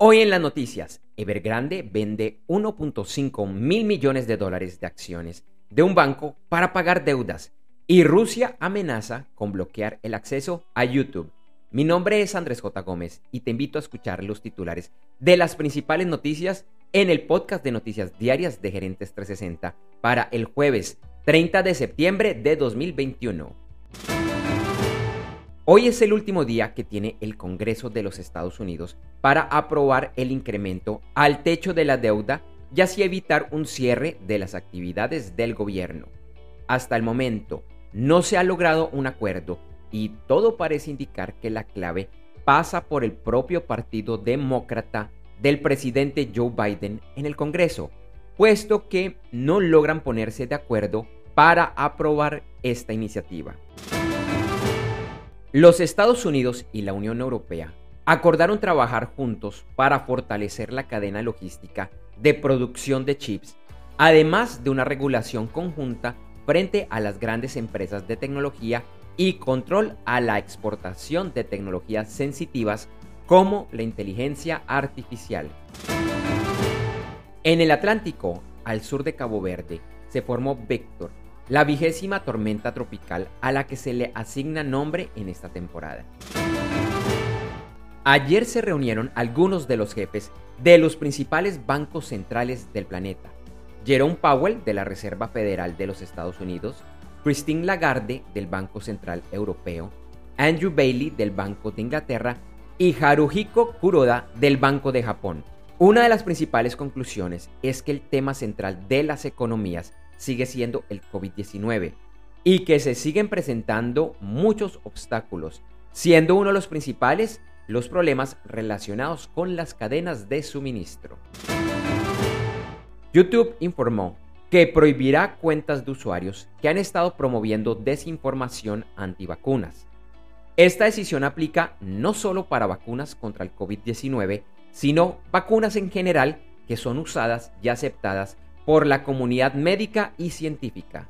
Hoy en las noticias, Evergrande vende 1.5 mil millones de dólares de acciones de un banco para pagar deudas y Rusia amenaza con bloquear el acceso a YouTube. Mi nombre es Andrés J. Gómez y te invito a escuchar los titulares de las principales noticias en el podcast de noticias diarias de Gerentes 360 para el jueves 30 de septiembre de 2021. Hoy es el último día que tiene el Congreso de los Estados Unidos para aprobar el incremento al techo de la deuda y así evitar un cierre de las actividades del gobierno. Hasta el momento no se ha logrado un acuerdo y todo parece indicar que la clave pasa por el propio Partido Demócrata del presidente Joe Biden en el Congreso, puesto que no logran ponerse de acuerdo para aprobar esta iniciativa. Los Estados Unidos y la Unión Europea acordaron trabajar juntos para fortalecer la cadena logística de producción de chips, además de una regulación conjunta frente a las grandes empresas de tecnología y control a la exportación de tecnologías sensitivas como la inteligencia artificial. En el Atlántico, al sur de Cabo Verde, se formó Vector, la vigésima tormenta tropical a la que se le asigna nombre en esta temporada. Ayer se reunieron algunos de los jefes de los principales bancos centrales del planeta. Jerome Powell de la Reserva Federal de los Estados Unidos, Christine Lagarde del Banco Central Europeo, Andrew Bailey del Banco de Inglaterra y Haruhiko Kuroda del Banco de Japón. Una de las principales conclusiones es que el tema central de las economías sigue siendo el COVID-19 y que se siguen presentando muchos obstáculos, siendo uno de los principales los problemas relacionados con las cadenas de suministro. YouTube informó que prohibirá cuentas de usuarios que han estado promoviendo desinformación antivacunas. Esta decisión aplica no solo para vacunas contra el COVID-19, sino vacunas en general que son usadas y aceptadas por la comunidad médica y científica.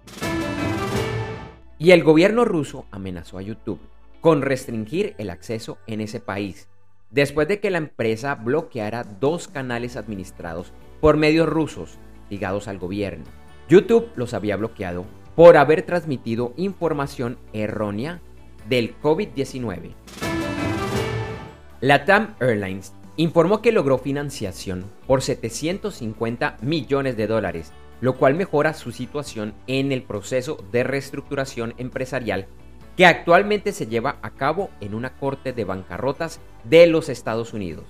Y el gobierno ruso amenazó a YouTube con restringir el acceso en ese país, después de que la empresa bloqueara dos canales administrados por medios rusos ligados al gobierno. YouTube los había bloqueado por haber transmitido información errónea del COVID-19. La TAM Airlines informó que logró financiación por 750 millones de dólares, lo cual mejora su situación en el proceso de reestructuración empresarial que actualmente se lleva a cabo en una corte de bancarrotas de los Estados Unidos.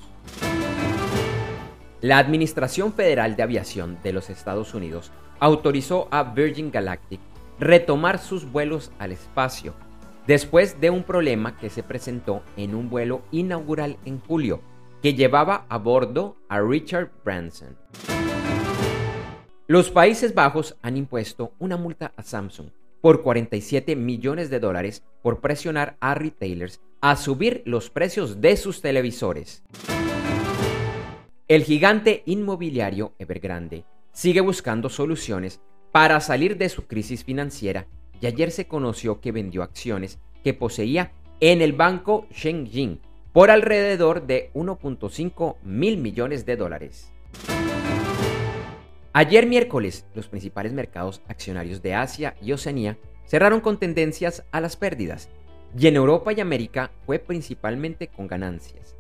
La Administración Federal de Aviación de los Estados Unidos autorizó a Virgin Galactic retomar sus vuelos al espacio después de un problema que se presentó en un vuelo inaugural en julio que llevaba a bordo a Richard Branson. Los Países Bajos han impuesto una multa a Samsung por 47 millones de dólares por presionar a retailers a subir los precios de sus televisores. El gigante inmobiliario Evergrande sigue buscando soluciones para salir de su crisis financiera y ayer se conoció que vendió acciones que poseía en el banco Shenzhen por alrededor de 1.5 mil millones de dólares. Ayer miércoles, los principales mercados accionarios de Asia y Oceanía cerraron con tendencias a las pérdidas, y en Europa y América fue principalmente con ganancias.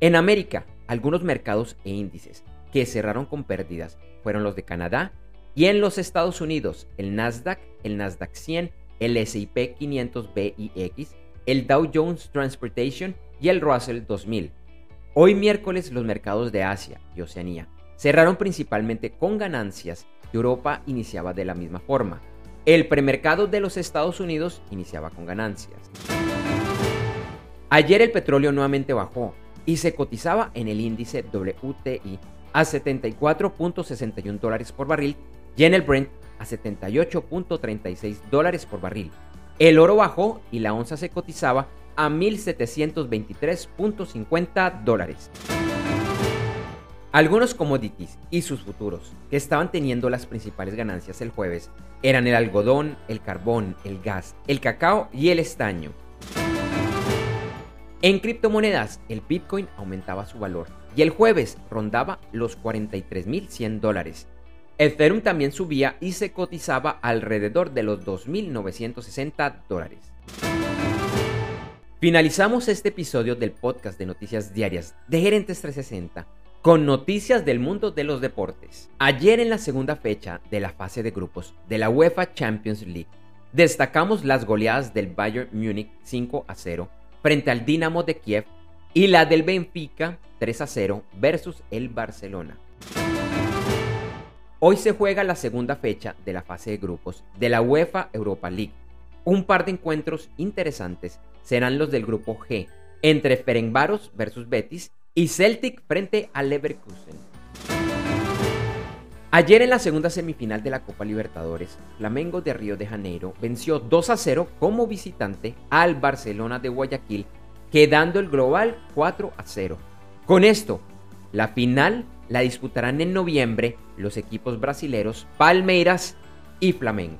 En América, algunos mercados e índices que cerraron con pérdidas fueron los de Canadá y en los Estados Unidos el Nasdaq, el Nasdaq 100, el S&P 500 BIX, el Dow Jones Transportation y el Russell 2000. Hoy miércoles los mercados de Asia y Oceanía cerraron principalmente con ganancias y Europa iniciaba de la misma forma. El premercado de los Estados Unidos iniciaba con ganancias. Ayer el petróleo nuevamente bajó y se cotizaba en el índice WTI a 74.61 dólares por barril y en el Brent a 78.36 dólares por barril. El oro bajó y la onza se cotizaba a 1.723.50 dólares. Algunos commodities y sus futuros que estaban teniendo las principales ganancias el jueves eran el algodón, el carbón, el gas, el cacao y el estaño. En criptomonedas, el Bitcoin aumentaba su valor y el jueves rondaba los 43.100 dólares. Ethereum también subía y se cotizaba alrededor de los 2.960 dólares. Finalizamos este episodio del podcast de noticias diarias de Gerentes 360 con noticias del mundo de los deportes. Ayer en la segunda fecha de la fase de grupos de la UEFA Champions League, destacamos las goleadas del Bayern Múnich 5 a 0 frente al Dinamo de Kiev y la del Benfica 3 a 0 versus el Barcelona. Hoy se juega la segunda fecha de la fase de grupos de la UEFA Europa League. Un par de encuentros interesantes serán los del grupo G, entre Ferencváros versus Betis y Celtic frente al Leverkusen. Ayer en la segunda semifinal de la Copa Libertadores, Flamengo de Río de Janeiro venció 2 a 0 como visitante al Barcelona de Guayaquil, quedando el global 4 a 0. Con esto, la final la disputarán en noviembre los equipos brasileros Palmeiras y Flamengo.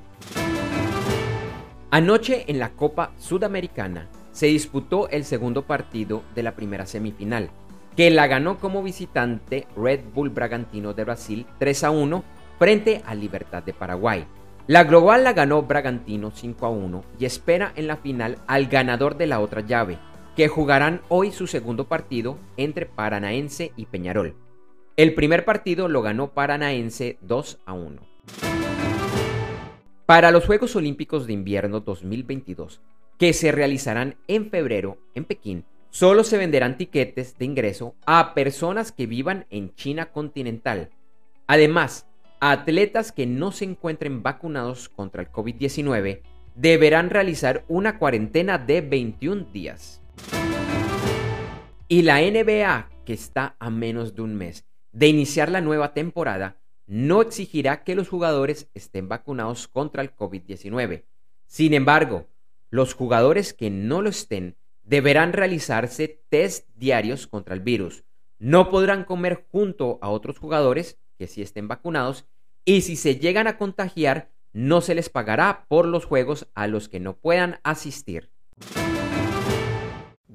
Anoche en la Copa Sudamericana se disputó el segundo partido de la primera semifinal, que la ganó como visitante Red Bull Bragantino de Brasil 3 a 1 frente a Libertad de Paraguay. La global la ganó Bragantino 5 a 1 y espera en la final al ganador de la otra llave, que jugarán hoy su segundo partido entre Paranaense y Peñarol. El primer partido lo ganó Paranaense 2 a 1. Para los Juegos Olímpicos de Invierno 2022, que se realizarán en febrero en Pekín, solo se venderán tiquetes de ingreso a personas que vivan en China continental. Además, atletas que no se encuentren vacunados contra el COVID-19 deberán realizar una cuarentena de 21 días. Y la NBA, que está a menos de un mes de iniciar la nueva temporada, no exigirá que los jugadores estén vacunados contra el COVID-19. Sin embargo, los jugadores que no lo estén deberán realizarse test diarios contra el virus. No podrán comer junto a otros jugadores que sí estén vacunados y si se llegan a contagiar, no se les pagará por los juegos a los que no puedan asistir.